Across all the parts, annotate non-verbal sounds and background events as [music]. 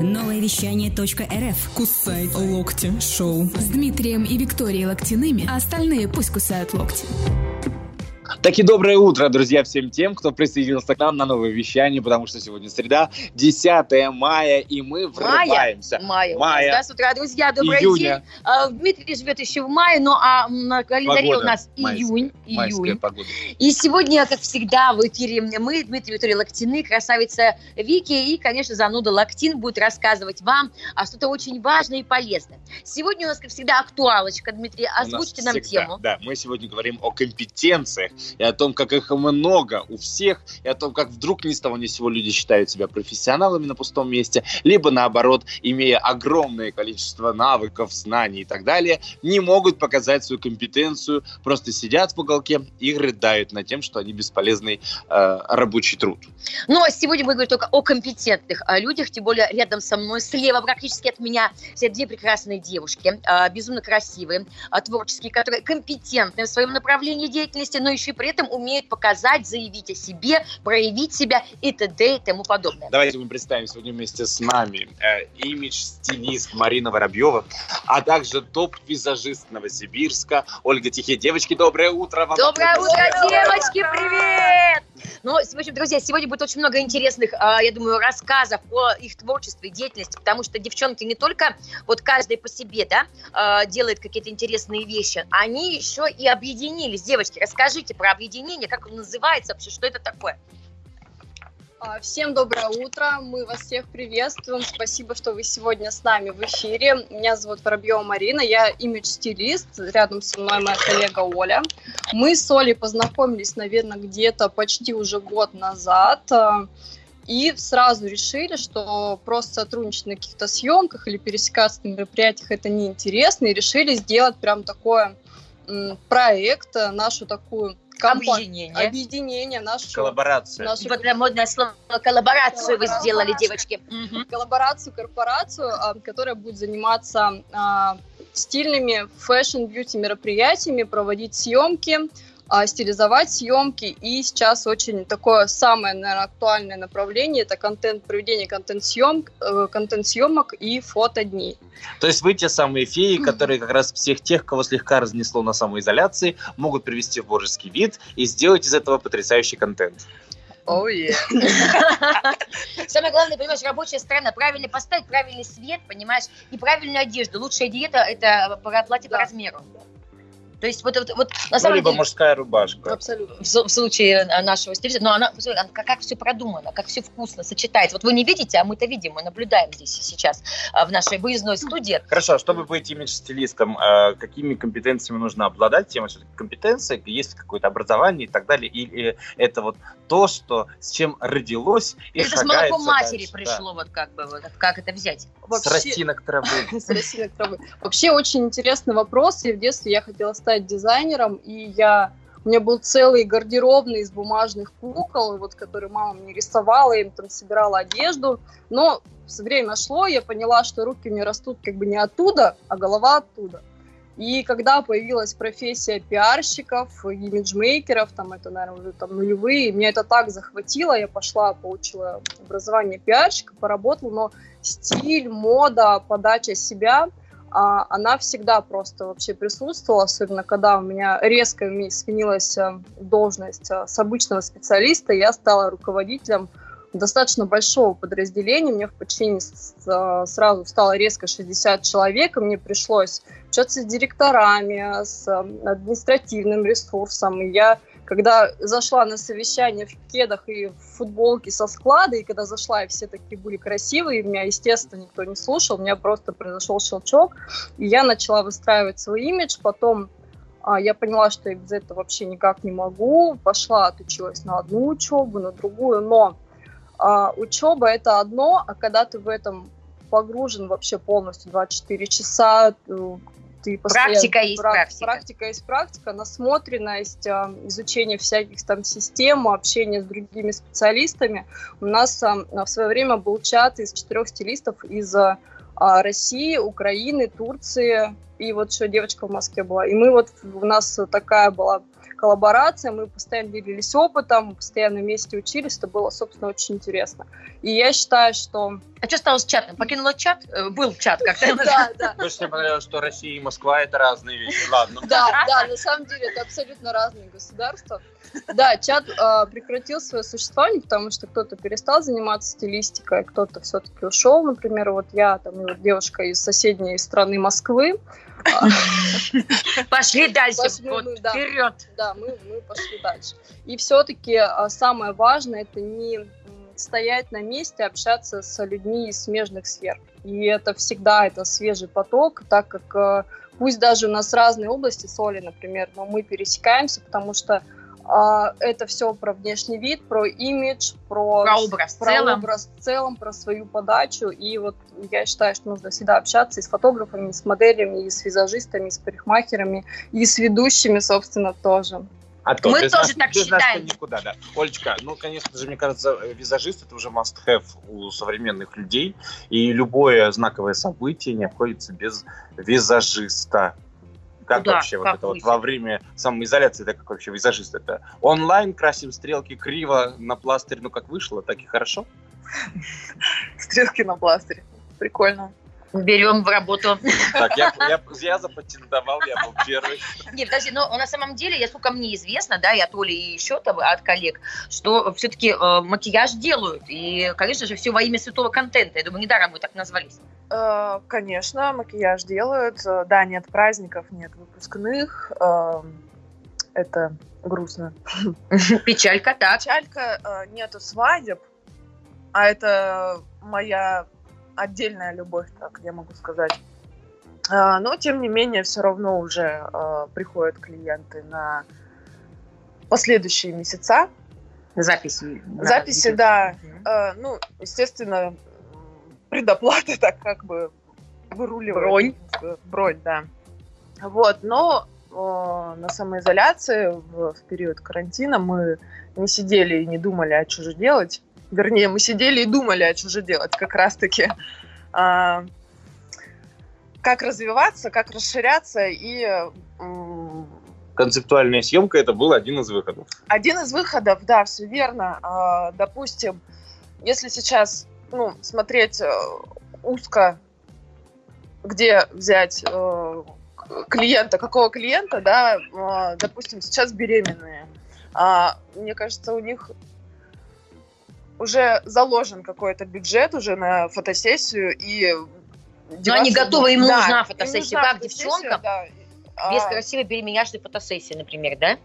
Новое вещание .рф. Кусай локти шоу. С Дмитрием и Викторией Локтяными, а остальные пусть кусают локти. Таки доброе утро, друзья, всем тем, кто присоединился к нам на новое вещание, потому что сегодня среда, 10 мая, и мы врываемся. Мая. Мая. Да, с утра, друзья, добрый Июня. день. А, Дмитрий живет еще в мае, ну а на календаре Погода у нас майская. июнь. Майская июнь. погода. И сегодня, как всегда, в эфире мы, Дмитрий Виктория Локтины, красавица Вики и, конечно, зануда Локтин будет рассказывать вам о что-то очень важное и полезное. Сегодня у нас, как всегда, актуалочка. Дмитрий, озвучьте нам всегда, тему. Да, мы сегодня говорим о компетенциях и о том, как их много у всех, и о том, как вдруг ни с того ни с сего люди считают себя профессионалами на пустом месте, либо наоборот, имея огромное количество навыков, знаний и так далее, не могут показать свою компетенцию, просто сидят в уголке и рыдают над тем, что они бесполезный э, рабочий труд. Но сегодня мы говорим только о компетентных а, людях, тем более рядом со мной, слева практически от меня, сидят две прекрасные девушки, а, безумно красивые, а, творческие, которые компетентны в своем направлении деятельности, но еще и при этом умеют показать, заявить о себе, проявить себя и т.д. и тому подобное. Давайте мы представим сегодня вместе с нами э, имидж-стилист Марина Воробьева, а также топ-визажист Новосибирска Ольга Тихие. Девочки, доброе утро вам. Доброе утро, девочки, привет! Ну, в общем, друзья, сегодня будет очень много интересных, а, я думаю, рассказов о их творчестве и деятельности, потому что девчонки не только вот каждый по себе, да, а, делает какие-то интересные вещи, они еще и объединились. Девочки, расскажите про объединение, как оно называется вообще, что это такое? А, Всем доброе утро, мы вас всех приветствуем, спасибо, что вы сегодня с нами в эфире. Меня зовут Воробьева Марина, я имидж-стилист, рядом со мной моя коллега Оля. Мы с Олей познакомились, наверное, где-то почти уже год назад, а, и сразу решили, что просто сотрудничать на каких-то съемках или пересекаться на мероприятиях это неинтересно, и решили сделать прям такое проект, нашу такую компа- Объединение. объединение, нашу Коллаборация. нашу Вот это модное слово коллаборацию вы сделали, девочки. Мгм. коллаборацию, корпорацию, а, которая будет заниматься а, стильными fashion-beauty мероприятиями, проводить съемки, а, стилизовать съемки. И сейчас очень такое самое, наверное, актуальное направление – это контент, проведение контент-съемок, э, контент-съемок и фотодней. То есть вы те самые феи, которые как раз всех тех, кого слегка разнесло на самоизоляции, могут привести в божеский вид и сделать из этого потрясающий контент. [laughs] Самое главное, понимаешь, рабочая сторона. Правильно поставить, правильный свет, понимаешь, и правильную одежду. Лучшая диета – это платье по Да. размеру. То есть вот, вот, вот на Ну, самом либо деле... мужская рубашка. Абсолютно. в, в случае э, нашего стилиста, но она, посмотри, она как, как все продумано, как все вкусно сочетается. Вот вы не видите, а мы-то видим, мы наблюдаем здесь и сейчас а, в нашей выездной студии. Хорошо, чтобы быть имидж-стилистом, э, какими компетенциями нужно обладать? Тема все-таки компетенции, есть какое-то образование и так далее, или это вот то, что с чем родилось и это с молоком матери дальше, пришло, вот как бы, вот, как это взять? да. С росинок травы. [laughs] с росинок травы. Вообще очень интересный вопрос. И в детстве я хотела стать дизайнером, и я у меня был целый гардеробный из бумажных кукол, вот, которые мама мне рисовала, я им там собирала одежду. Но время шло, я поняла, что руки у меня растут как бы не оттуда, а голова оттуда. И когда появилась профессия пиарщиков, имиджмейкеров, там это, наверное, уже там нулевые, меня это так захватило, я пошла, получила образование пиарщика, поработала, но стиль, мода, подача себя, а, она всегда просто вообще присутствовала, особенно когда у меня резко сменилась а, должность а, с обычного специалиста, я стала руководителем достаточно большого подразделения, мне в подчинении с- сразу стало резко 60 человек, и мне пришлось общаться с директорами, с административным ресурсом, и я когда зашла на совещание в кедах и в футболке со склада, и когда зашла, и все такие были красивые, меня, естественно, никто не слушал, у меня просто произошел щелчок, и я начала выстраивать свой имидж, потом а, я поняла, что я без этого вообще никак не могу, пошла, отучилась на одну учебу, на другую, но а, учеба это одно, а когда ты в этом погружен вообще полностью 24 часа, э, ты постоянно- Практика есть прак- практика. Практика есть практика, насмотренность, а, изучение всяких там систем, общение с другими специалистами. У нас а, в свое время был чат из четырех стилистов из а, России, Украины, Турции и вот еще девочка в Москве была. И мы вот, у нас такая была коллаборация, мы постоянно делились опытом, постоянно вместе учились, это было, собственно, очень интересно. И я считаю, что... А что стало с чатом? Покинула чат? Э, был чат как-то. [laughs] Да, да. Больше мне понравилось, что Россия и Москва это разные вещи. Ладно. Да, да, на самом деле это абсолютно разные государства. Да, чат э, прекратил свое существование, потому что кто-то перестал заниматься стилистикой, кто-то все-таки ушел. Например, вот я, там, и вот девушка из соседней страны Москвы. [laughs] Пошли дальше, Пошли вот, мы, да. вперед. Да, мы, мы пошли дальше. И все-таки а, самое важное это не стоять на месте, общаться с людьми из смежных сфер. И это всегда это свежий поток, так как э, пусть даже у нас разные области соли, например, но мы пересекаемся, потому что а, это все про внешний вид, про имидж, про, Про образ в про целом. образ в целом, про свою подачу. И вот я считаю, что нужно всегда общаться и с фотографами, и с моделями, и с визажистами, и с парикмахерами, и с ведущими, собственно, тоже. А то, Мы без тоже нас- так без считаем. никуда, да. Олечка, ну, конечно же, мне кажется, визажист это уже must-have у современных людей, и любое знаковое событие не обходится без визажиста. Как Да, вообще вот как это вот вы? во время самоизоляции, это как вообще визажист? Это онлайн, красим стрелки криво на пластырь, ну как вышло, так и хорошо. [laughs] Стрелки на пластыре. Прикольно. Берем в работу. Так, я, я, я запатентовал, я был первый. Нет, подожди, но на самом деле, я сколько мне известно, да, и от Оли, и еще там, от коллег, что все-таки макияж делают. И, конечно же, все во имя святого контента. Я думаю, недаром вы так назвались. Э, Конечно, макияж делают. Э, Да, нет праздников, нет выпускных. Э, Это грустно. [laughs] Печалька, так. Печалька, э, нету свадеб, а это моя отдельная любовь, так я могу сказать. Э, Но, тем не менее, все равно уже э, приходят клиенты на последующие месяца. Записи. на Записи, да. Э, Ну, естественно, предоплата [laughs] так как бы выруливает. Бронь. Бронь, да. Вот, но э, на самоизоляции в, в период карантина мы не сидели и не думали, а что же делать. Вернее, мы сидели и думали, а что же делать как раз-таки. А, как развиваться, как расширяться и Концептуальная съемка это был один из выходов. один из выходов, да, все верно. А, допустим, если сейчас ну, смотреть э, узко, где взять э, клиента, какого клиента, да, э, допустим, сейчас беременные. А, мне кажется, у них уже заложен какой-то бюджет уже на фотосессию и Но они готовы, им нужна фотосессия. им нужна Как фотосессия, девчонкам? да. Без А, красивой беременяшной фотосессии, например, да?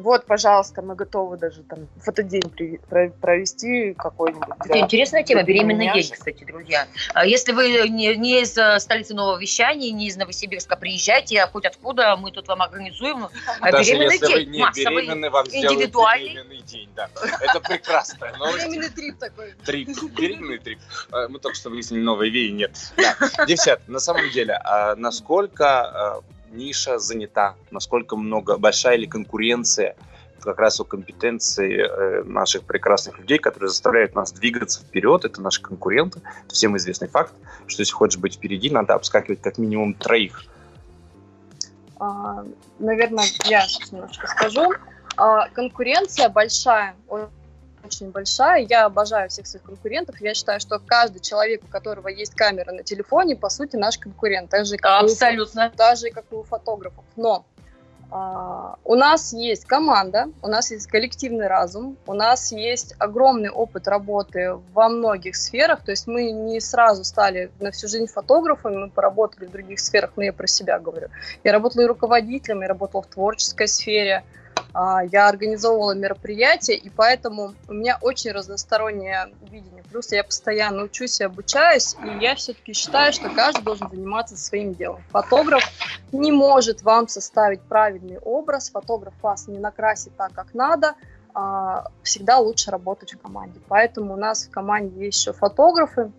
Вот, пожалуйста, мы готовы даже там фотодень провести какой-нибудь. Это интересная тема, беременный день, кстати, друзья. А Если вы не, не из э, столицы нового вещания, не из Новосибирска, приезжайте, а хоть откуда, мы тут вам организуем а, Даже беременный если вы день, не массовый. беременны, вам индивидуальный. беременный день. Да. Это прекрасная новость. Временный трип такой. Трип, беременный трип. А, Мы только что выяснили, новые веи нет. Девчат, на самом деле, а насколько а, ниша занята, насколько много, большая ли конкуренция как раз у компетенции э, наших прекрасных людей, которые заставляют нас двигаться вперед, это наши конкуренты, это всем известный факт, что если хочешь быть впереди, надо обскакивать как минимум троих. А, наверное, я немножко скажу. А, конкуренция большая, очень большая. Я обожаю всех своих конкурентов. Я считаю, что каждый человек, у которого есть камера на телефоне, по сути, наш конкурент. Так же, как у Абсолютно. так же, как и у фотографов. Но а, у нас есть команда, у нас есть коллективный разум, у нас есть огромный опыт работы во многих сферах. То есть мы не сразу стали на всю жизнь фотографами, мы поработали в других сферах, но я про себя говорю. Я работала и руководителем, я работала в творческой сфере, я организовывала мероприятия, и поэтому у меня очень разностороннее видение. Плюс я постоянно учусь и обучаюсь, и я все-таки считаю, что каждый должен заниматься своим делом. Фотограф не может вам составить правильный образ, фотограф вас не накрасит так, как надо, а, всегда лучше работать в команде. Поэтому у нас в команде есть еще фотографы,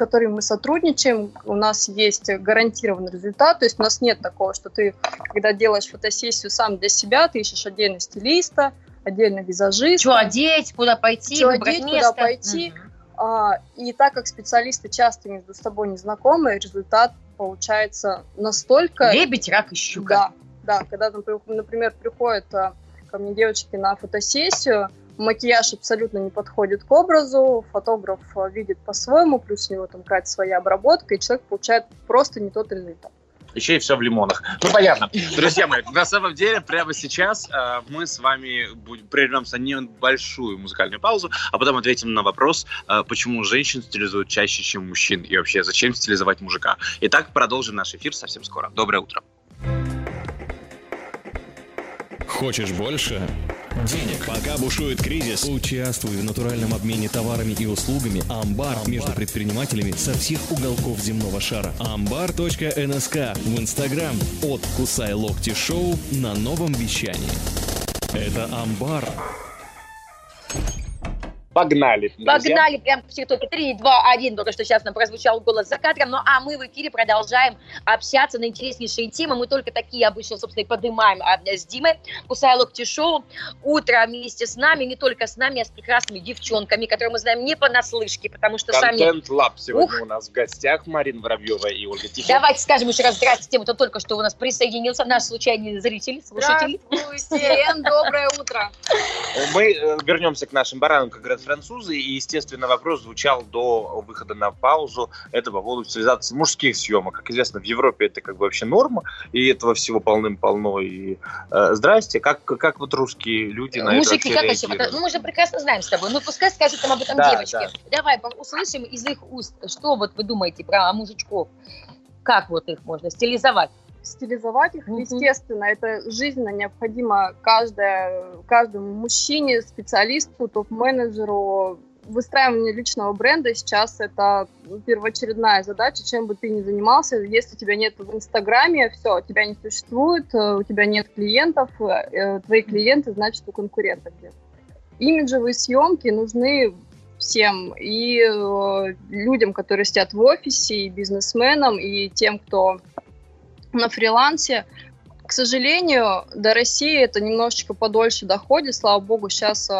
которыми мы сотрудничаем, у нас есть гарантированный результат, то есть у нас нет такого, что ты, когда делаешь фотосессию сам для себя, ты ищешь отдельно стилиста, отдельно визажиста, Что одеть, куда пойти, выбрать одеть, куда место. пойти. Мгм. А, И так как специалисты часто между собой не знакомы, результат получается настолько... Лебедь, рак и щука. Да, да, когда, например, например, приходят а, ко мне девочки на фотосессию, макияж абсолютно не подходит к образу, фотограф а, видит по-своему, плюс у него там какая-то своя обработка, и человек получает просто не тот результат. Еще и все в лимонах. Ну, понятно. Друзья мои, на самом деле, прямо сейчас э, мы с вами будем, прервемся на небольшую музыкальную паузу, а потом ответим на вопрос, э, почему женщин стилизуют чаще, чем мужчин, и вообще, зачем стилизовать мужика. Итак, продолжим наш эфир совсем скоро. Доброе утро. Хочешь больше? Денег. Пока бушует кризис, участвуй в натуральном обмене товарами и услугами «Амбар» между предпринимателями со всех уголков земного шара. Амбар.нск в Инстаграм от «Кусай локти шоу» на новом вещании. Это «Амбар». Погнали. друзья. Погнали прям в ТикТоке. 3, 2, 1. Только что сейчас нам прозвучал голос за кадром. Ну а мы в эфире продолжаем общаться на интереснейшие темы. Мы только такие обычно, собственно, и поднимаем а, с Димой. Кусай локти шоу. Утро вместе с нами. Не только с нами, а с прекрасными девчонками, которые мы знаем не понаслышке, потому что сами... Контент Лаб сегодня Ух. у нас в гостях. Марина Воробьева и Ольга Тихонова. Давайте скажем еще раз здравствуйте тем, кто только что у нас присоединился, наш случайный зритель, слушатель. Здравствуйте, доброе утро. Мы э, вернемся к нашим баранам, как говорят французы, и, естественно, вопрос звучал до выхода на паузу. Это по поводу стилизации мужских съемок. Как известно, в Европе это как бы вообще норма, и этого всего полным-полно. И э, здрасте, как, как вот русские люди на Мужики, это как вообще вообще? реагируют? Ну, мы же прекрасно знаем с тобой. Ну, пускай скажут нам об этом Да, девочки. Давай по- услышим из их уст, что вот вы думаете про мужичков. Как вот их можно стилизовать? Стилизовать их, Мгм. естественно, это жизненно необходимо каждое, каждому мужчине, специалисту, топ-менеджеру. Выстраивание личного бренда сейчас это первоочередная задача, чем бы ты ни занимался. Если тебя нет в Инстаграме, все, тебя не существует, э, у тебя нет клиентов, э, твои клиенты, значит, у конкурента где Имиджевые съемки нужны всем, и э, людям, которые сидят в офисе, и бизнесменам, и тем, кто на фрилансе. К сожалению, до России это немножечко подольше доходит. Слава богу, сейчас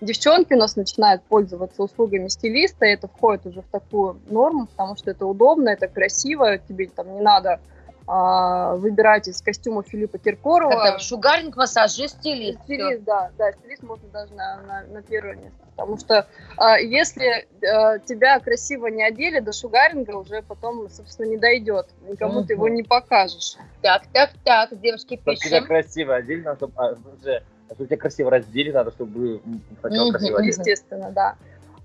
девчонки у нас начинают пользоваться услугами стилиста, и это входит уже в такую норму, потому что это удобно, это красиво, тебе там не надо а, выбирать из костюма Филиппа Киркорова. Это шугаринг, массажист, стилист. Стилист, да, да, стилист можно даже на, на, на первое место. Потому что а, если а, тебя красиво не одели, до шугаринга уже потом, собственно, не дойдет. Никому ты его не покажешь. Так, так, так, девушки, Только тебя пишем. красиво одели, надо, чтобы, а, уже, чтобы тебя красиво раздели, надо, чтобы сначала Мгм, красиво одели. Естественно, да.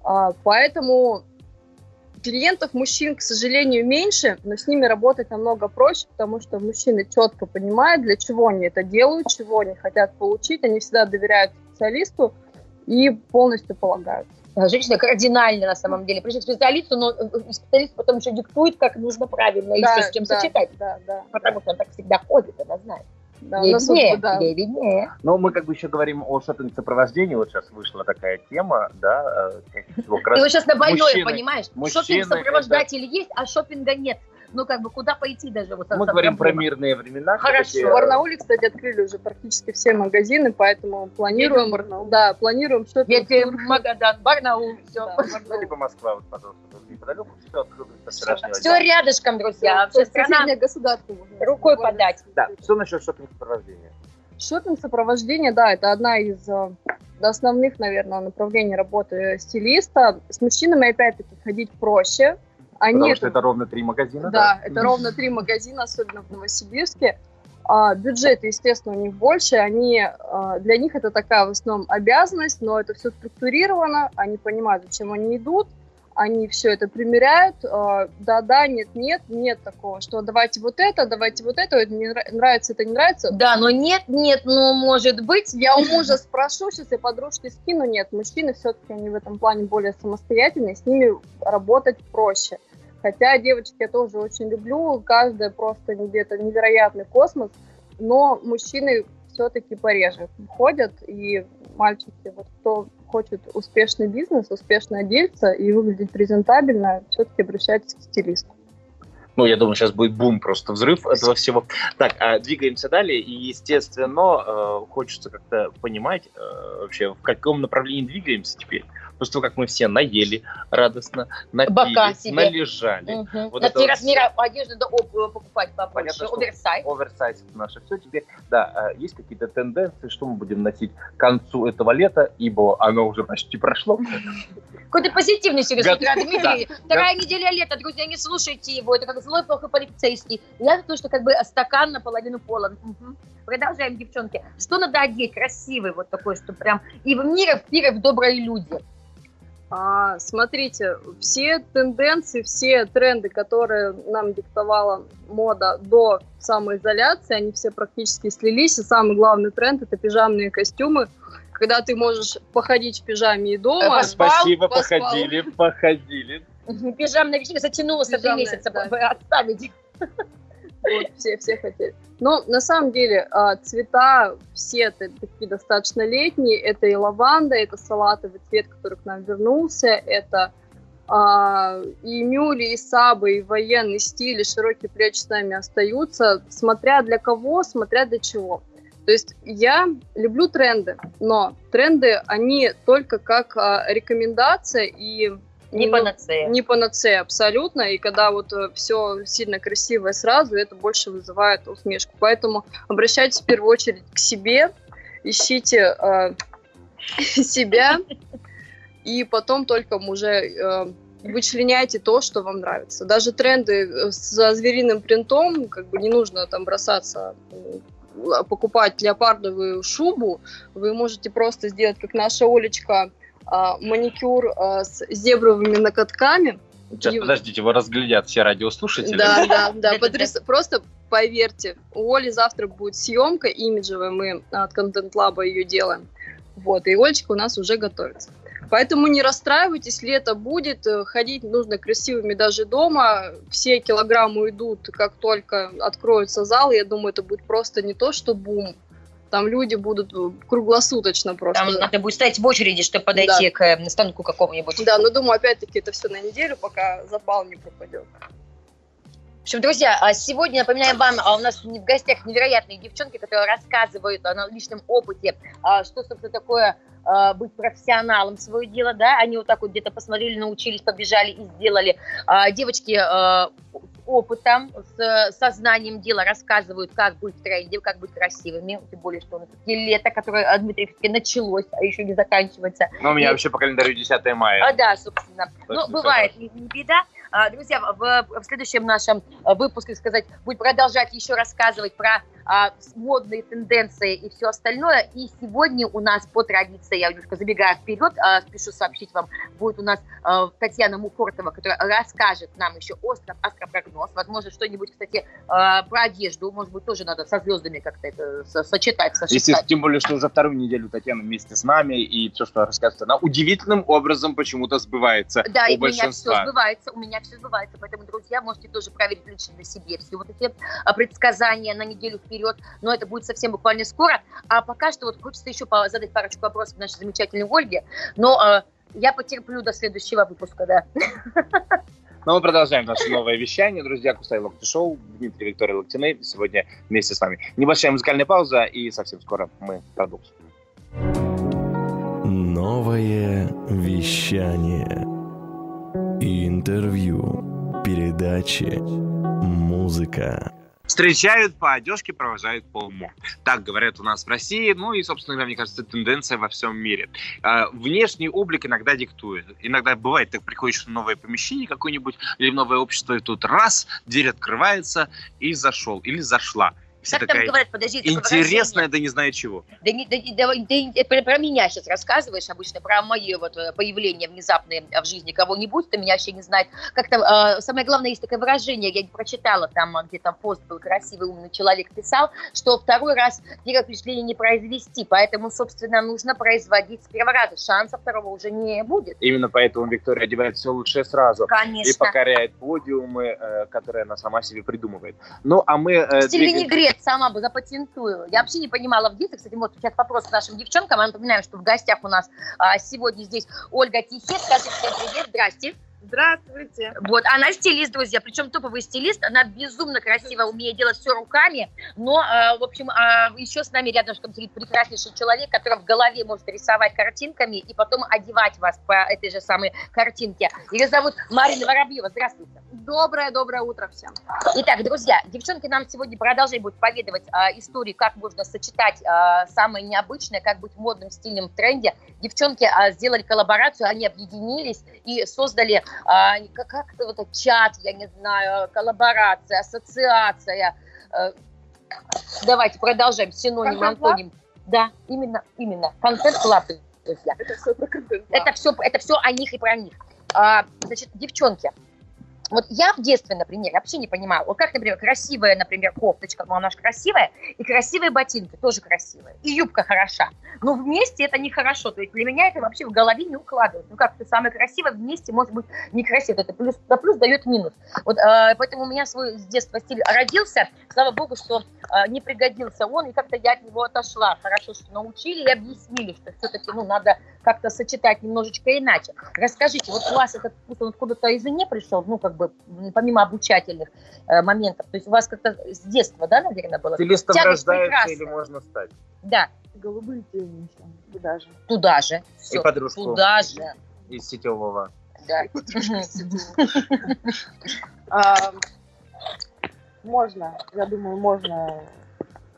А, поэтому клиентов мужчин, к сожалению, меньше, но с ними работать намного проще, потому что мужчины четко понимают, для чего они это делают, чего они хотят получить. Они всегда доверяют специалисту и полностью полагают. А Женщина кардинально на самом деле. Пришли к специалисту, но э, специалист потом еще диктует, как нужно правильно и что с чем да, сочетать. Да, да. Потому что он так всегда ходит, она знает. да, у ей нас виднее, да. ей виднее. Но мы как бы еще говорим о шопинг-сопровождении. Вот сейчас вышла такая тема, да, э, чаще всего как раз Ты вот сейчас на больное, мужчины- понимаешь? мужчины Шопинг сопровождатель есть, а шопинга нет. Ну, как бы, куда пойти даже? Вот Мы говорим про мирные времена. Хорошо. всё-таки, В Барнауле, кстати, открыли уже практически все магазины, поэтому планируем, да, планируем что-то. Ветки, Магадан, Барнаул, все. Да, Ну, Барнаул. либо Москва, вот, пожалуйста, неподалеку, все открыто вчерашнего Все рядышком, друзья. Вся страна Соседнее государство. рукой подать. Да, что насчет шопинг-сопровождения? Шопинг-сопровождение, да, это одна из э, основных, наверное, направлений работы стилиста. С мужчинами, опять-таки, ходить проще. Они Потому это- что это ровно три магазина, Да, это ровно три магазина, особенно в Новосибирске. А, бюджет, естественно, у них больше. Они, а, для них это такая в основном обязанность, но это все структурировано. Они понимают, зачем они идут. Они все это примеряют. А, Да-да, нет-нет, нет такого, что давайте вот это, давайте вот это, это мне нра- нравится, это не нравится. Да, но нет, нет, ну, может быть. Я у мужа спрошу, сейчас я подружке скину. Нет, мужчины все-таки они в этом плане более самостоятельные, с ними работать проще. Хотя девочки я тоже очень люблю, каждая просто где-то невероятный космос, но мужчины все-таки пореже ходят, и мальчики, вот кто хочет успешный бизнес, успешно одеться и выглядеть презентабельно, все-таки обращайтесь к стилисту. Ну, я думаю, сейчас будет бум, просто взрыв этого всего. Так, а двигаемся далее. И, естественно, э, хочется как-то понимать э, вообще, в каком направлении двигаемся теперь. После того, как мы все наели радостно, Бока напились, себе. належали. Мгм. Вот На это вот размера одежды да, покупать побольше. Понятно, Оверсайз. Оверсайз наше все теперь. Да, а есть какие-то тенденции, что мы будем носить к концу этого лета, ибо оно уже почти прошло. Какой-то позитивный сегодня утра, Дмитрий. Вторая неделя лета, друзья, не слушайте его. Это как злой плохой полицейский. Я за то, что как бы стакан наполовину полон. Продолжаем, девчонки. Что надо одеть? Красивый вот такой, что прям и в мире, в мире в добрые люди. А, смотрите, все тенденции, все тренды, которые нам диктовала мода до самоизоляции, они все практически слились. И самый главный тренд – это пижамные костюмы, когда ты можешь походить в пижаме и дома. Поспал, Спасибо, поспал. походили, походили. Пижамная вечеринка затянулась на три месяца. да. [laughs] Отставить. Вот, все, все хотели. Но на самом деле а, цвета все такие достаточно летние. Это и лаванда, это салатовый цвет, который к нам вернулся, это а, и мюли, и сабы, и военный стиль, и широкие плечи с нами остаются, смотря для кого, смотря для чего. То есть я люблю тренды, но тренды, они только как а, рекомендация и Не ну, панацея. не панацея абсолютно, и когда вот все сильно красивое сразу, это больше вызывает усмешку. Поэтому обращайтесь в первую очередь к себе, ищите э, [laughs] себя, и потом только уже э, вычленяйте то, что вам нравится. Даже тренды э, со звериным принтом, как бы не нужно там бросаться э, покупать леопардовую шубу, вы можете просто сделать, как наша Олечка, а, маникюр а, с зебровыми накатками. Сейчас, И- подождите, его разглядят все радиослушатели. Да, да, да. [laughs] Потряс- Просто поверьте, у Оли завтра будет съемка имиджевая, мы от Content Lab ее делаем. Вот, и Олечка у нас уже готовится. Поэтому не расстраивайтесь, лето будет, э, ходить нужно красивыми даже дома. Все килограммы уйдут, как только откроются залы. Я думаю, это будет просто не то, что бум. Там люди будут э, круглосуточно просто. Там надо будет стоять в очереди, чтобы подойти к э, станку какому-нибудь. Да, но думаю, опять-таки это все на неделю, пока запал не пропадет. В общем, друзья, а сегодня, напоминаем вам, а у нас в гостях невероятные девчонки, которые рассказывают о личном опыте, а, что, собственно, такое быть профессионалом свое дело, да, они вот так вот где-то посмотрели, научились, побежали и сделали. Девочки опытом, с сознанием дела рассказывают, как быть в тренде, как быть красивыми, тем более, что у нас лето, которое, Дмитрий, все-таки началось, а еще не заканчивается. Ну, у меня И- вообще по календарю 10 мая. а, да, собственно. Так Ну, бывает, не, не беда. А, Друзья, в, в следующем нашем а, выпуске, сказать, будет продолжать еще рассказывать про а, модные тенденции и все остальное. И сегодня у нас по традиции, я немножко забегая вперед, а, спешу сообщить вам, будет у нас а, Татьяна Мухортова, которая расскажет нам еще остров, астропрогноз. Возможно, что-нибудь, кстати, а, про одежду. Может быть, тоже надо со звездами как-то это со- сочетать, Естественно, сочетать. тем более, что уже вторую неделю Татьяна вместе с нами, и все, что рассказывает, она удивительным образом почему-то сбывается Да, и у у меня все сбывается, у меня все сбывается. Поэтому, друзья, можете тоже проверить лично на себе все вот эти предсказания на неделю вперед. Но это будет совсем буквально скоро. А пока что вот хочется еще задать парочку вопросов нашей замечательной Ольге. Но а, я потерплю до следующего выпуска, да. Но мы продолжаем наше новое вещание. Друзья, Кусай Локти Шоу, Дмитрий Виктория Локтины сегодня вместе с нами. Небольшая музыкальная пауза, и совсем скоро мы продолжим. Новое вещание. Интервью. Передачи. Музыка. Встречают по одежке, провожают по уму. Так говорят у нас в России, ну и, собственно, мне кажется, тенденция во всем мире. А, Внешний облик иногда диктует. Иногда бывает, ты приходишь в новое помещение какое-нибудь или в новое общество, и тут раз, дверь открывается, и зашел, или зашла. Вся Как там говорят, подожди, такое интересная, да не знаю чего. Да, не, да, да, да про, про меня сейчас рассказываешь обычно, про мои вот э, появления внезапные в жизни кого-нибудь, ты меня вообще не знает. Как там, э, самое главное, есть такое выражение, я не прочитала, там э, где-то пост был красивый, умный человек писал, что второй раз первое впечатление не произвести, поэтому, собственно, нужно производить с первого раза, шанса второго уже не будет. Именно поэтому Виктория одевает все лучшее сразу. И Конечно. покоряет подиумы, э, которые она сама себе придумывает. Ну, а мы... э, Стиль двигаем- винегрет сама бы запатентую. Я вообще не понимала в детстве, кстати, вот сейчас вопрос к нашим девчонкам. Мы напоминаем, что в гостях у нас а, сегодня здесь Ольга Тихет. Скажи всем привет, здрасте. Здравствуйте. Вот, она стилист, друзья, причем топовый стилист, она безумно красиво умеет делать все руками, но, э, в общем, э, еще с нами рядышком сидит прекраснейший человек, который в голове может рисовать картинками и потом одевать вас по этой же самой картинке. Ее зовут Марина Воробьева. Здравствуйте. Доброе-доброе утро всем. Итак, друзья, девчонки нам сегодня продолжают будут поведать э, истории, как можно сочетать э, самое необычное, как быть модным, стильным в тренде. Девчонки э, сделали коллаборацию, они объединились и создали а, как, как вот чат, я не знаю, коллаборация, ассоциация. Э, давайте продолжаем. Синоним, антоним. Да, именно, именно. Контент-клаб, друзья. Это все про контент. Это все, это все о них и про них. А, значит, девчонки, вот я в детстве, например, вообще не понимала, вот как, например, красивая, например, кофточка, ну она же красивая, и красивые ботинки тоже красивые, и юбка хороша. Но вместе это нехорошо, то есть для меня это вообще в голове не укладывается. Ну как, ты самое красивое вместе может быть некрасиво, это плюс, да плюс дает минус. Вот э, поэтому у меня свой с детства стиль родился, слава богу, что э, не пригодился он, и как-то я от него отошла. Хорошо, что научили и объяснили, что все-таки, ну, надо как-то сочетать немножечко иначе. Расскажите, вот у вас этот вкус, он откуда-то извне пришел, ну, как бы бы помимо обучательных э, моментов. То есть у вас как-то с детства, да, наверное, было? Стилистом Тягость рождается или можно стать? Да, Голубые тени еще. Туда же. туда же. Всё, И подружку. Туда же. Из сетевого. Да. [laughs] [laughs] А, Можно, я думаю, можно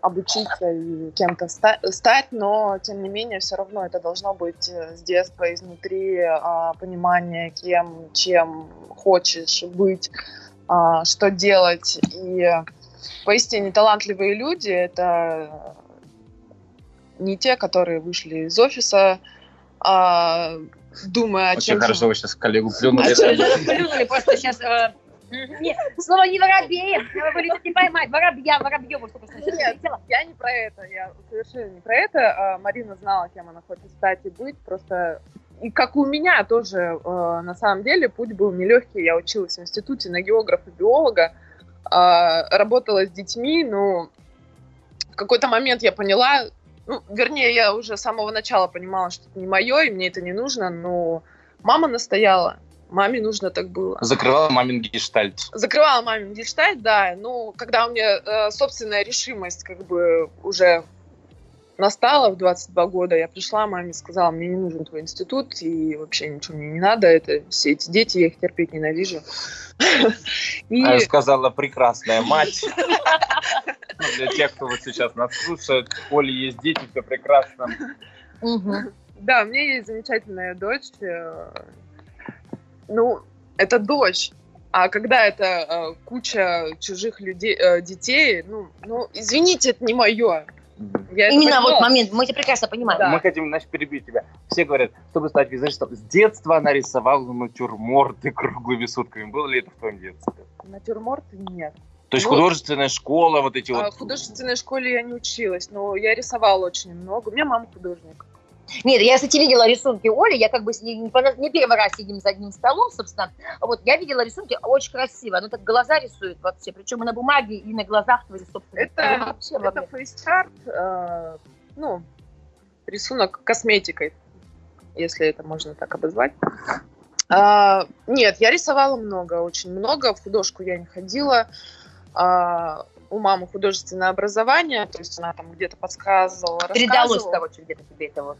обучиться и кем-то ста- стать, но тем не менее все равно это должно быть э, с детства изнутри а, понимание, кем, чем хочешь быть, а, что делать. И поистине талантливые люди это не те, которые вышли из офиса, а, думая о Очень чем хорошо, вы сейчас коллегу плюнули. А плюнули просто сейчас... э, не, слово не воробей, вы будете не поймать, воробья, воробьева, что просто сейчас Нет. Я не про это, я совершенно не про это. А, Марина знала, кем она хочет стать и быть, просто и как у меня тоже, э, на самом деле, путь был нелегкий. Я училась в институте на географа биолога, а, работала с детьми, но в какой-то момент я поняла, ну, вернее, я уже с самого начала понимала, что это не мое, и мне это не нужно, но мама настояла, маме нужно так было. Закрывал мамин гештальт. Закрывала мамин гештальт, да. Ну, когда у меня э, собственная решимость как бы уже настала в 22 года, я пришла маме и сказала, мне не нужен твой институт, и вообще ничего мне не надо, это все эти дети, я их терпеть ненавижу. [laughs] И А Сказала прекрасная мать. Ну, Для тех, кто вот сейчас нас слушает, в Оле есть дети, все прекрасно. Да, у меня есть замечательная дочь. Ну, это дочь. А когда это э, куча чужих людей, э, детей, ну, ну, извините, это не мое. Я Именно вот момент, мы тебя прекрасно понимаем. Да. Мы хотим, значит, перебить тебя. Все говорят, чтобы стать визажистом. С детства она рисовала натюрморты круглыми сутками. Было ли это в твоем детстве? Натюрморт нет. То есть Ну, художественная школа, вот эти А вот... В художественной школе я не училась, но я рисовала очень много. У меня мама художник. Нет, я, кстати, видела рисунки Оли, я как бы не, первый раз сидим за одним столом, собственно. Вот, я видела рисунки очень красиво, ну так глаза рисует вообще, причем и на бумаге, и на глазах твои, собственно. Это- вообще Это face art, э, ну, рисунок косметикой, если это можно так обозвать. А, нет, я рисовала много, очень много. В художку я не ходила. А, у мамы художественное образование, то есть она там где-то подсказывала, Передалось, короче, где-то тебе это вот.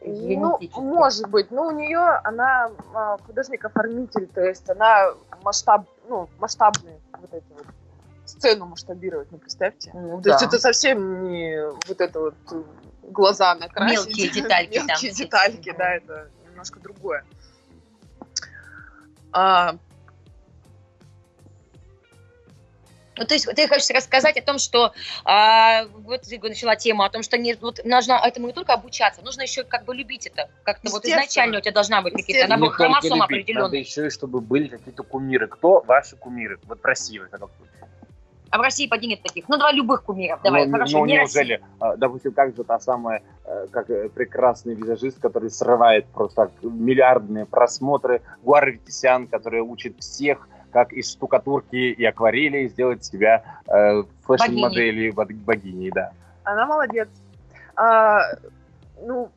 Ну, может быть. Но у нее она а, художник-оформитель, то есть она масштаб, ну, масштабные вот эти вот сцену масштабировать, ну, представьте. Ну, То да. есть это совсем не вот это вот э, глаза накрасить. Мелкие [laughs] детальки там Мелкие все. детальки, да, это немножко другое. А, Ну, то есть ты хочешь рассказать о том, что а, вот ты начала тему о том, что не, вот, нужно этому не только обучаться, нужно еще как бы любить это. Как-то вот изначально у тебя должна быть какие-то набор хромосом определенный. Надо еще и чтобы были какие-то кумиры. Кто ваши кумиры? Вот Россия. в этом случае. А в России поди нет таких. Ну, давай любых кумиров. Давай, ну, хорошо, ну, не неужели, а, допустим, как же та самая, э, как э, прекрасный визажист, который срывает просто миллиардные просмотры, Гуар Витисян, который учит всех, как из штукатурки и акварели сделать себя э, fashion -моделью, бог- богиней, да. она молодец. А, ну,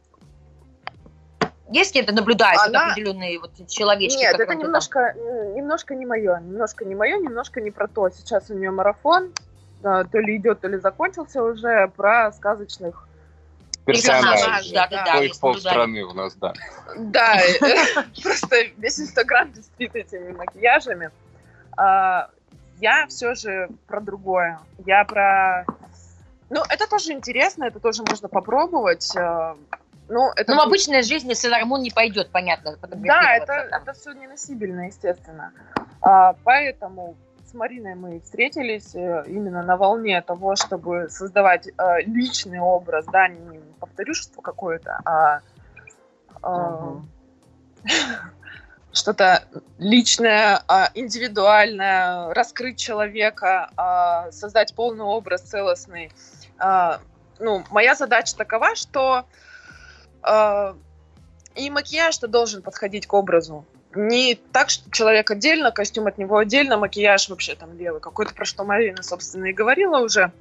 Есть кем-то наблюдается Она- определенные вот человечки? Нет, это немножко, м, немножко не мое, немножко не мое, немножко не про то. Сейчас у нее марафон, да, то ли идет, то ли закончился уже про сказочных. Персонажи, да, да, да, полстраны у нас, да. Да, [laughs] просто весь Инстаграм [laughs] пестрит этими макияжами. А, Я все же про другое. Я про... Ну, это тоже интересно, это тоже можно попробовать. а, Ну, это... Ну, в обычной жизни Сейлормун не пойдет, понятно. Да, это, там. это все неносибельно, естественно. А, поэтому с Мариной мы встретились э, именно на волне того, чтобы создавать э, личный образ, да, не повторюшество какое-то, а а, [laughs] что-то личное, а, индивидуальное, раскрыть человека, а, создать полный образ целостный. А, Ну, моя задача такова, что и макияж-то должен подходить к образу. Не так, что человек отдельно, костюм от него отдельно, макияж вообще там левый. Какой-то, про что Марина, собственно, и говорила уже.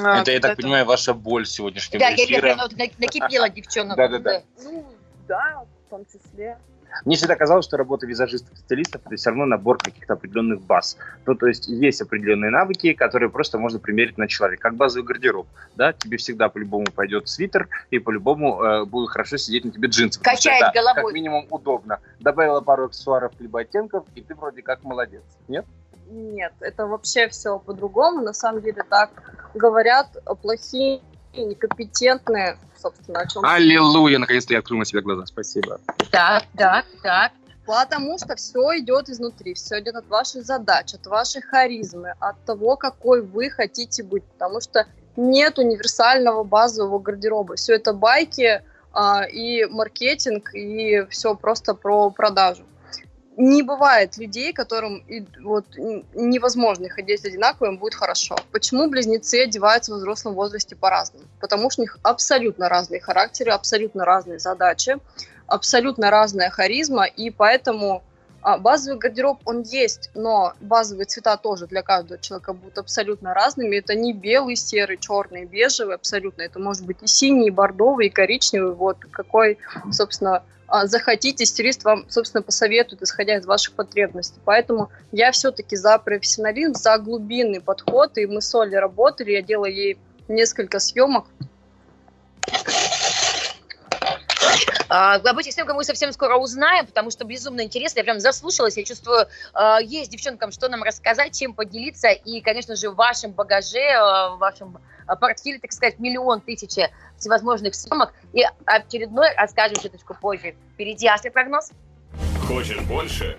А, Это, я так когда-то- понимаю, ваша боль сегодняшнего Да, я, я эфира. прям вот на- накипела девчонок. Да-да-да. Ну, да, в том числе. Мне всегда казалось, что работа визажистов и стилистов это все равно набор каких-то определенных баз. Ну, то есть есть определенные навыки, которые просто можно примерить на человека, как базовый гардероб. Да, тебе всегда по-любому пойдет свитер, и по-любому э, будет хорошо сидеть на тебе джинсы. потому что Качает это головой. Как минимум удобно. Добавила пару аксессуаров либо оттенков, и ты вроде как молодец. Нет? Нет, это вообще все по-другому. На самом деле так говорят плохие, некомпетентные, собственно, о чем Аллилуйя, наконец-то я открыл на себя глаза. Спасибо. Так, так, так. Потому что все идет изнутри, все идет от ваших задач, от вашей харизмы, от того, какой вы хотите быть. Потому что нет универсального базового гардероба. Все это байки а, и маркетинг, и все просто про продажу. Не бывает людей, которым и, вот, невозможно их одеть одинаково, им будет хорошо. Почему близнецы одеваются в взрослом возрасте по-разному? Потому что у них абсолютно разные характеры, абсолютно разные задачи абсолютно разная харизма, и поэтому а, базовый гардероб, он есть, но базовые цвета тоже для каждого человека будут абсолютно разными. Это не белый, серый, черный, бежевый абсолютно. Это может быть и синий, и бордовый, и коричневый. Вот какой, собственно, а, захотите, стилист вам, собственно, посоветует, исходя из ваших потребностей. Поэтому я все-таки за профессионализм, за глубинный подход, и мы с Олей работали, я делала ей несколько съемок, Об этих съемках мы совсем скоро узнаем, потому что безумно интересно. Я прям заслушалась, я чувствую, а, есть девчонкам что нам рассказать, чем поделиться. И, конечно же, в вашем багаже, а, в вашем а, портфеле, так сказать, миллион тысячи всевозможных съемок. И очередной расскажем чуточку позже. Впереди астропрогноз. Хочешь больше?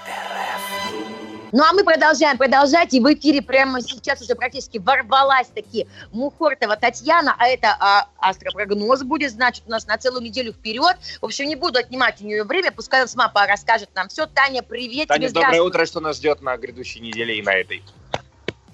Ну а мы продолжаем продолжать, и в эфире прямо сейчас уже практически ворвалась таки Мухортова Татьяна, а это а, астропрогноз будет, значит, у нас на целую неделю вперед. В общем, не буду отнимать у нее время, пускай она сама расскажет нам все. Таня, привет Таня, тебе, доброе утро. Что нас ждет на грядущей неделе и на этой?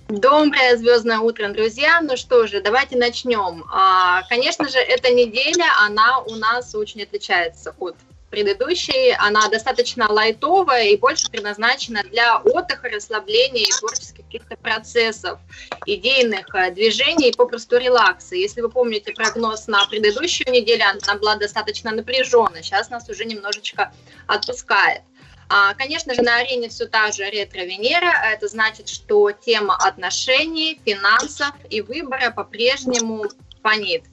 Доброе звездное утро, друзья. Ну что же, давайте начнем. А, Конечно же, эта неделя, она у нас очень отличается от предыдущей. Она достаточно лайтовая и больше предназначена для отдыха, расслабления и творческих каких-то процессов, идейных э, движений и попросту релакса. Если вы помните прогноз на предыдущую неделю, она была достаточно напряженная. Сейчас нас уже немножечко отпускает. А, Конечно же, на арене все та же ретро-Венера. Это значит, что тема отношений, финансов и выбора по-прежнему фонит.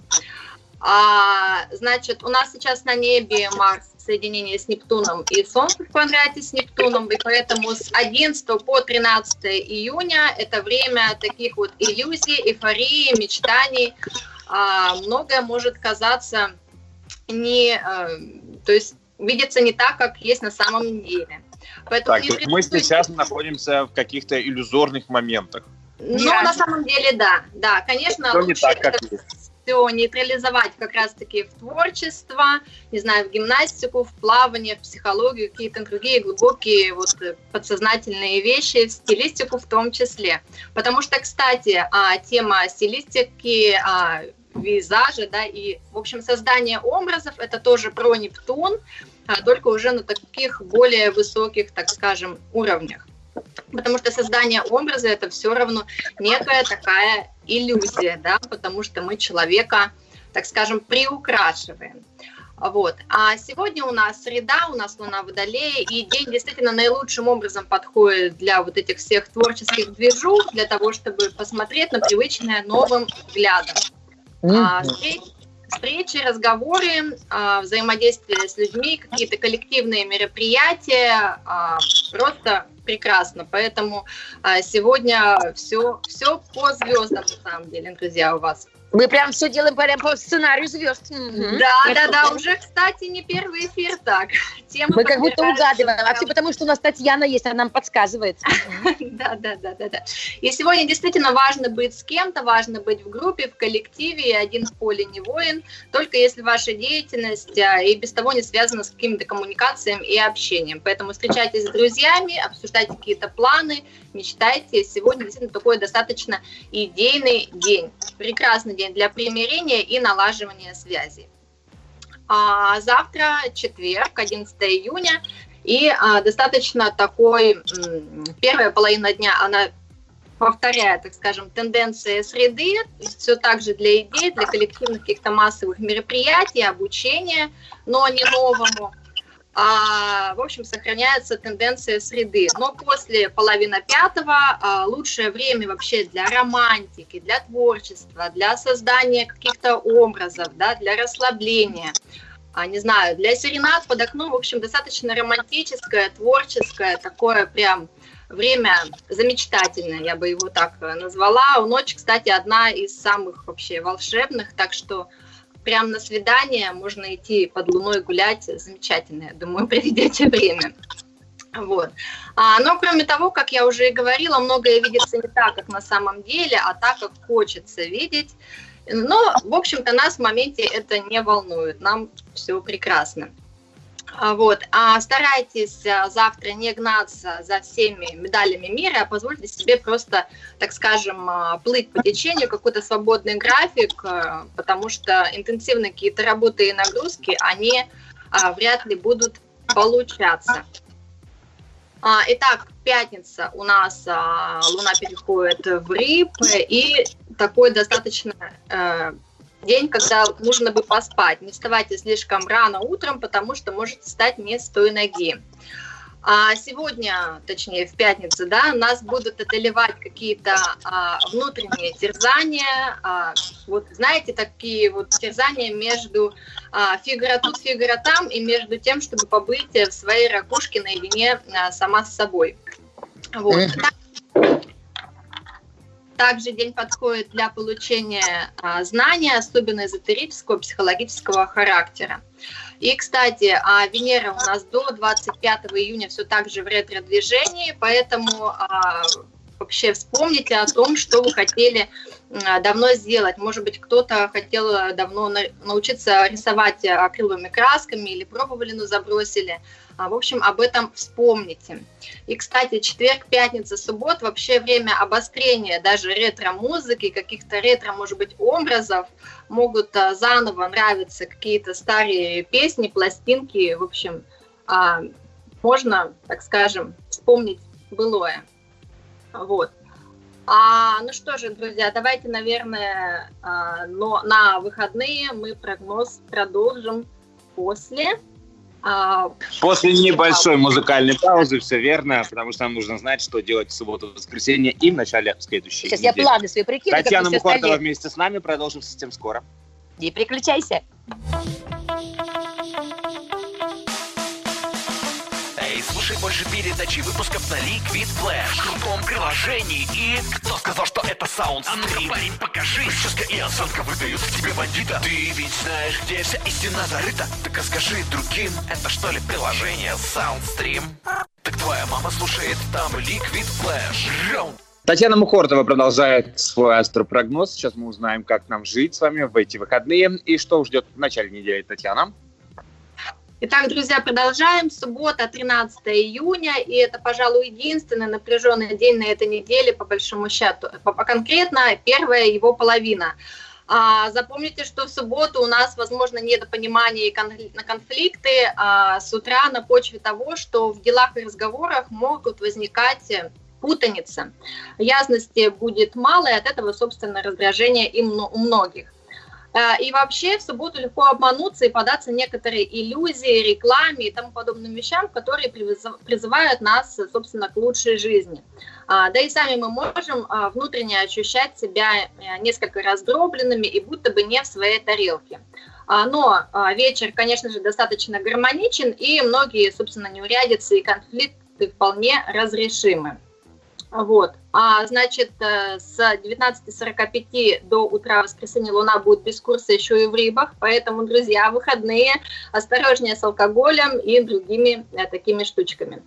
А, значит, у нас сейчас на небе Марс в соединении с Нептуном и Солнце в квадрате с Нептуном, и поэтому с 11 по 13 июня это время таких вот иллюзий, эйфории, мечтаний. А, многое может казаться не, э, то есть видится не так, как есть на самом деле. Поэтому Так, не мы сейчас находимся в каких-то иллюзорных моментах. Ну, на самом деле, да. Да, конечно, Всё не так, как это есть. Все нейтрализовать как раз-таки в творчество, не знаю, в гимнастику, в плавание, в психологию, какие-то другие глубокие вот э, подсознательные вещи, в стилистику в том числе. Потому что, кстати, а, тема стилистики, а, визажа, да, и, в общем, создание образов, это тоже про Нептун, а только уже на таких более высоких, так скажем, уровнях. Потому что создание образа это все равно некая такая иллюзия, да, потому что мы человека, так скажем, приукрашиваем. Вот. А сегодня у нас среда, у нас Луна Водолея, и день действительно наилучшим образом подходит для вот этих всех творческих движух, для того, чтобы посмотреть на привычное новым взглядом. Mm-hmm. А, встречи, разговоры, а, взаимодействие с людьми, какие-то коллективные мероприятия, а, просто прекрасно. Поэтому а, сегодня все, все по звездам, на самом деле, друзья, у вас. Мы прям все делаем прям по сценарию звезд. Да, да, да, уже, кстати, не первый эфир так. [laughs] Тема Мы как будто угадываем. А все потому, что у нас Татьяна есть, она нам подсказывает. [laughs] Да, да, да, да, да. И сегодня действительно важно быть с кем-то, важно быть в группе, в коллективе, и один в поле не воин, только если ваша деятельность а, и без того не связана с какими-то коммуникациями и общением. Поэтому встречайтесь с друзьями, обсуждайте какие-то планы, мечтайте. Сегодня действительно такой достаточно идейный день. Прекрасный день для примирения и налаживания связи. А завтра четверг, 11 июня, и а, достаточно такой, первая половина дня, она повторяет, так скажем, тенденции среды, все так же для идей, для коллективных каких-то массовых мероприятий, обучения, но не новому в общем, сохраняется тенденция среды. Но после половины пятого а, лучшее время вообще для романтики, для творчества, для создания каких-то образов, да, для расслабления. А, не знаю, для серенад под окном, в общем, достаточно романтическое, творческое, такое прям время замечательное, я бы его так назвала. Ночь, кстати, одна из самых вообще волшебных, так что прям на свидание можно идти под луной гулять, замечательно, я думаю, [laughs] проведете время. Вот. А, но кроме того, как я уже и говорила, многое видится не так, как на самом деле, а так, как хочется видеть. Но, в общем-то, нас в моменте это не волнует, нам все прекрасно. А, вот. А старайтесь а, завтра не гнаться за всеми медалями мира, а позвольте себе просто, так скажем, а, плыть по течению, какой-то свободный график, потому что интенсивные какие-то работы и нагрузки, они вряд ли будут получаться. Итак, пятница у нас Луна переходит в Риб, и такой достаточно э, день, когда нужно бы поспать. Не вставайте слишком рано утром, потому что можете стать не с той ноги. А сегодня, точнее в пятницу, да, нас будут одолевать какие-то а, внутренние терзания. А, вот знаете, такие вот терзания между а, фигура тут, фигура там, и между тем, чтобы побыть в своей ракушке наедине а, сама с собой. Вот. Также день подходит для получения а, знания, особенно эзотерического, психологического характера. И, кстати, а, Венера у нас до 25 июня все так же в ретро-движении, поэтому а, вообще вспомните о том, что вы хотели а, давно сделать. Может быть, кто-то хотел давно на, научиться рисовать акриловыми красками или пробовали, но забросили. А, в общем, об этом вспомните. И, кстати, четверг, пятница, суббот вообще время обострения даже ретро-музыки, каких-то ретро, может быть, образов. Могут а, заново нравиться какие-то старые песни, пластинки. В общем, а, можно, так скажем, вспомнить былое. Вот. А, ну что же, друзья, давайте, наверное, но на выходные мы прогноз продолжим после После небольшой музыкальной паузы, все верно, потому что нам нужно знать, что делать в субботу, воскресенье и в начале следующей Сейчас недели. я планы свои прикину. Татьяна Мухортова вместе с нами продолжим совсем скоро. Не переключайся. Больше передачи выпусков на Liquid Flash. В крутом приложении. И... Кто сказал, что это саунд А парень, покажи. Прическа и осанка выдают к тебе бандита. Ты ведь знаешь, где вся истина зарыта. Так расскажи другим, это что ли приложение Soundstream? Так твоя мама слушает там Liquid Flash Татьяна Мухортова продолжает свой астропрогноз. Сейчас мы узнаем, как нам жить с вами в эти выходные. И что ждет в начале недели Татьяна. Итак, друзья, продолжаем. Суббота, 13 июня, и это, пожалуй, единственный напряженный день на этой неделе, по большому счету. Конкретно первая его половина. А, запомните, что в субботу у нас, возможно, недопонимание и конфликты а, с утра на почве того, что в делах и разговорах могут возникать путаница. Ясности будет мало, и от этого, собственно, раздражение и у многих. А, и вообще в субботу легко обмануться и податься некоторые иллюзии, рекламе и тому подобным вещам, которые призывают нас, собственно, к лучшей жизни. А, да и сами мы можем а, внутренне ощущать себя э, несколько раздробленными и будто бы не в своей тарелке. Но вечер, конечно же, достаточно гармоничен, и многие, собственно, неурядицы и конфликты вполне разрешимы. Вот. А, значит, э, с 19.45 до утра воскресенья Луна будет без курса еще и в рыбах, поэтому, друзья, выходные осторожнее с алкоголем и другими э, такими штучками.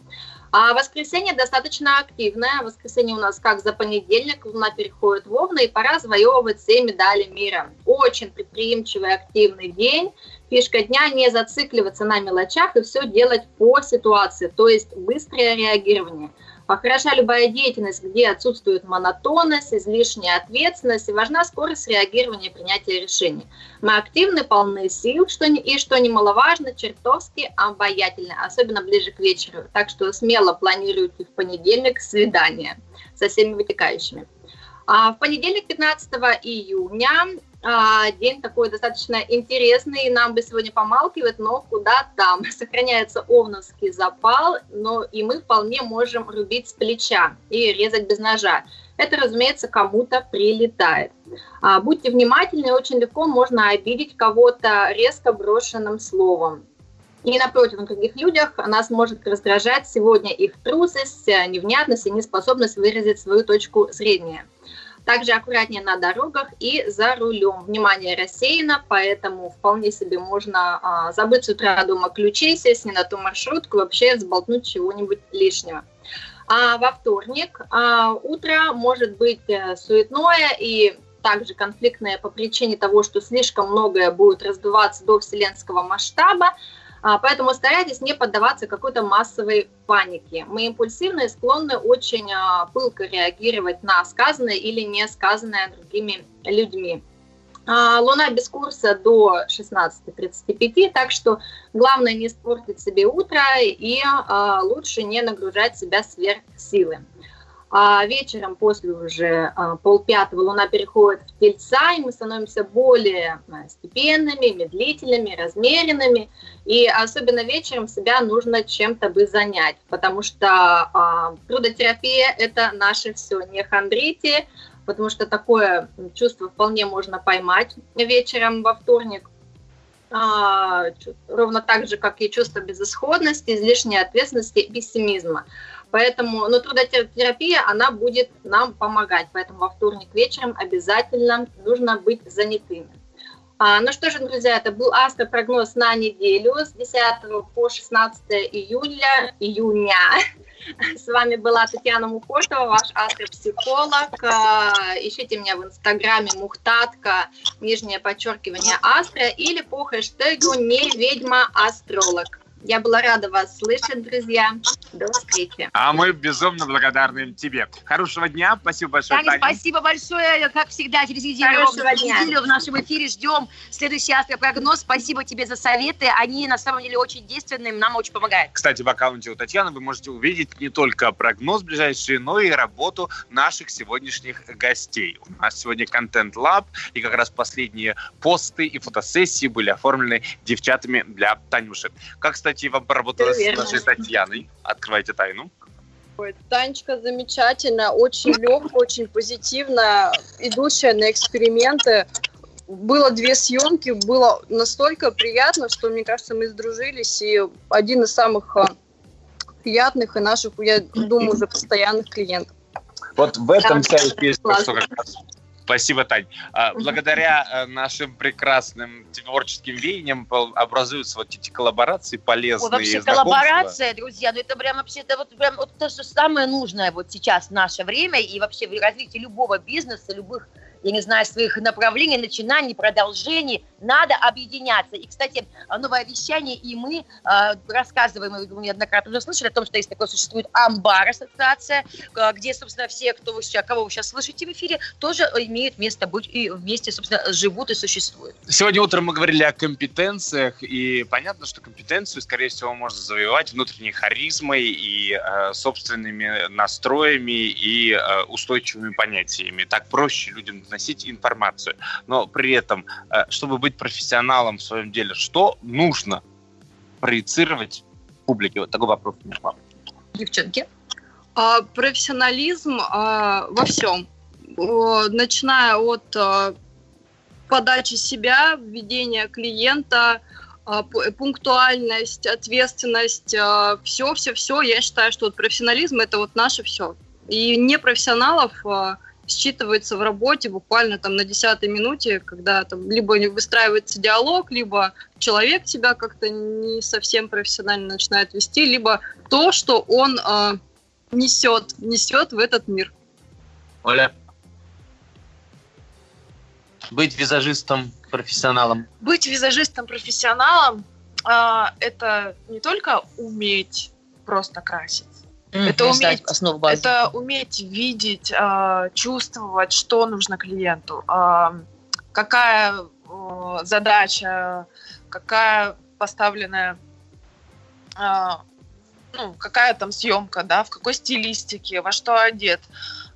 А воскресенье достаточно активное. Воскресенье у нас как за понедельник, Луна переходит в Овна, и пора завоевывать все медали мира. Очень предприимчивый, активный день. Фишка дня не зацикливаться на мелочах и все делать по ситуации, то есть быстрое реагирование – Хороша любая деятельность, где отсутствует монотонность, излишняя ответственность и важна скорость реагирования и принятия решений. Мы активны, полны сил, что не, и, что немаловажно, чертовски обаятельны, особенно ближе к вечеру. Так что смело планируйте в понедельник свидание со всеми вытекающими. А в понедельник, 15 июня, день такой достаточно интересный, нам бы сегодня помалкивать, но куда там. [laughs] Сохраняется овновский запал, но и мы вполне можем рубить с плеча и резать без ножа. Это, разумеется, кому-то прилетает. А, будьте внимательны, очень легко можно обидеть кого-то резко брошенным словом. И напротив, на других людях нас может раздражать сегодня их трусость, невнятность и неспособность выразить свою точку зрения. Также аккуратнее на дорогах и за рулем. Внимание рассеяно, поэтому вполне себе можно а, забыть с утра дома ключи, сесть не на ту маршрутку, вообще сболтнуть чего-нибудь лишнего. А во вторник а, утро может быть а, суетное и также конфликтное по причине того, что слишком многое будет раздуваться до вселенского масштаба, поэтому старайтесь не поддаваться какой-то массовой панике. Мы импульсивны склонны очень а, пылко реагировать на сказанное или не сказанное другими людьми. А, Луна без курса до 16.35, так что главное не испортить себе утро и лучше не нагружать себя сверх силы. А вечером после уже а, полпятого Луна переходит в Тельца, и мы становимся более а, степенными, медлительными, размеренными. И особенно вечером себя нужно чем-то бы занять, потому что а, трудотерапия – это наше все. Не хандрите, потому что такое чувство вполне можно поймать вечером во вторник. А, ровно так же, как и чувство безысходности, излишней ответственности и пессимизма. Поэтому, но трудотерапия, она будет нам помогать. Поэтому во вторник вечером обязательно нужно быть занятыми. А, ну что же, друзья, это был астропрогноз на неделю с 10 по 16 июля, июня. С вами была Татьяна Мухотова, ваш астропсихолог. А, ищите меня в инстаграме мухтатка, нижнее подчеркивание астро, или по хэштегу не ведьма астролог. Я была рада вас слышать, друзья. До встречи. А мы безумно благодарны тебе. Хорошего дня. Спасибо большое, Таня. Таня. Спасибо большое. Как всегда, через неделю, Хорошего дня. неделю в нашем эфире ждем следующий астропрогноз. Спасибо тебе за советы. Они на самом деле очень действенные, нам очень помогают. Кстати, в аккаунте у Татьяны вы можете увидеть не только прогноз ближайший, но и работу наших сегодняшних гостей. У нас сегодня контент-лаб, и как раз последние посты и фотосессии были оформлены девчатами для Танюши. Как, кстати, кстати, вам поработала с нашей Татьяной. Открывайте тайну. Ой, Танечка замечательная, очень легкая, очень позитивная, идущая на эксперименты. Было две съемки, было настолько приятно, что, мне кажется, мы сдружились, и один из самых а, приятных и наших, я думаю, уже постоянных клиентов. Вот в этом вся и что как раз Спасибо, Тань. А, благодаря э, нашим прекрасным творческим веяниям образуются вот эти коллаборации полезные. О, вообще коллаборация, друзья, ну это прям вообще это вот прям вот то, что самое нужное вот сейчас в наше время и вообще в развитии любого бизнеса, любых, я не знаю, своих направлений, начинаний, продолжений – надо объединяться. И, кстати, новое вещание, и мы э, рассказываем, вы неоднократно уже слышали о том, что есть такое, существует Амбар ассоциация, э, где, собственно, все, кто вы, кого вы сейчас слышите в эфире, тоже имеют место быть и вместе, собственно, живут и существуют. Сегодня утром мы говорили о компетенциях, и понятно, что компетенцию, скорее всего, можно завоевать внутренней харизмой и э, собственными настроями и э, устойчивыми понятиями. Так проще людям доносить информацию. Но при этом, э, чтобы быть профессионалом в своем деле, что нужно проецировать публике? Вот такой вопрос. Девчонки? А, профессионализм а, во всем. О, начиная от а, подачи себя, введения клиента, а, пунктуальность, ответственность, все-все-все. Я считаю, что вот профессионализм – это вот наше все. И непрофессионалов а, считывается в работе буквально там на десятой минуте, когда там либо выстраивается диалог, либо человек себя как-то не совсем профессионально начинает вести, либо то, что он э, несет, несет в этот мир. Оля? Быть визажистом профессионалом? Быть визажистом профессионалом э, это не только уметь просто красить. Mm-hmm. Это уметь, основу базы. это уметь видеть, э, чувствовать, что нужно клиенту, э, какая задача, какая поставленная э, ну, какая там съемка, да, в какой стилистике, во что одет.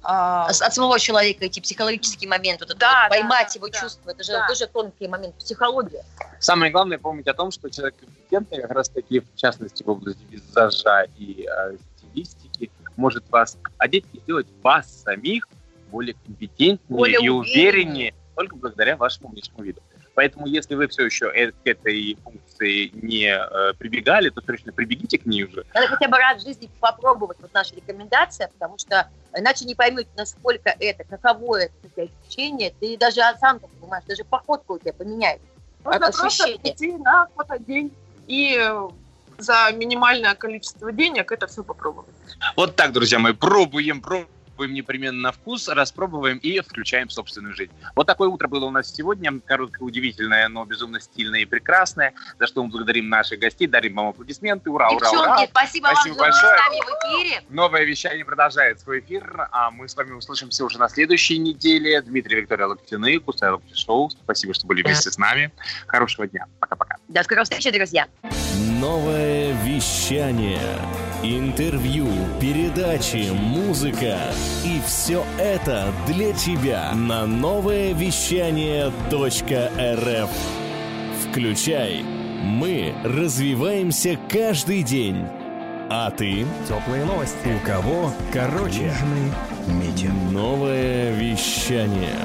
А... От самого человека эти психологические моменты, вот да, вот, поймать да, его да, чувства, это же да. тоже тонкий момент, психология. Самое главное помнить о том, что человек компетентный, как раз таки, в частности, в области визажа и э, стилистики, может вас одеть и сделать вас самих более компетентнее более и увереннее только благодаря вашему внешнему виду. Поэтому, если вы все еще к этой функции не э, прибегали, то срочно прибегите к ней уже. Надо хотя бы раз в жизни попробовать вот наша рекомендация, потому что иначе не поймете, насколько это, каково это ощущение. Ты даже сам так понимаешь, даже походка у тебя поменяется. Можно просто прийти на фотодень и э, за минимальное количество денег это все попробовать. Вот так, друзья мои, пробуем, пробуем пробуем непременно на вкус, распробуем и включаем в собственную жизнь. Вот такое утро было у нас сегодня. Короткое, удивительное, но безумно стильное и прекрасное. За что мы благодарим наших гостей, дарим вам аплодисменты. Ура, Девчонки, ура, ура. спасибо, спасибо вам, большое. что с нами в эфире. Новое вещание продолжает свой эфир, а мы с вами услышимся уже на следующей неделе. Дмитрий Виктория Локтины, Кусай Локти Шоу. Спасибо, что были вместе с нами. Хорошего дня. Пока-пока. До скорой встречи, друзья. Новое вещание. Интервью, передачи, музыка. И все это для тебя на новое вещание .рф. Включай. Мы развиваемся каждый день. А ты? Теплые новости. У кого? Короче. Нежный Новое вещание.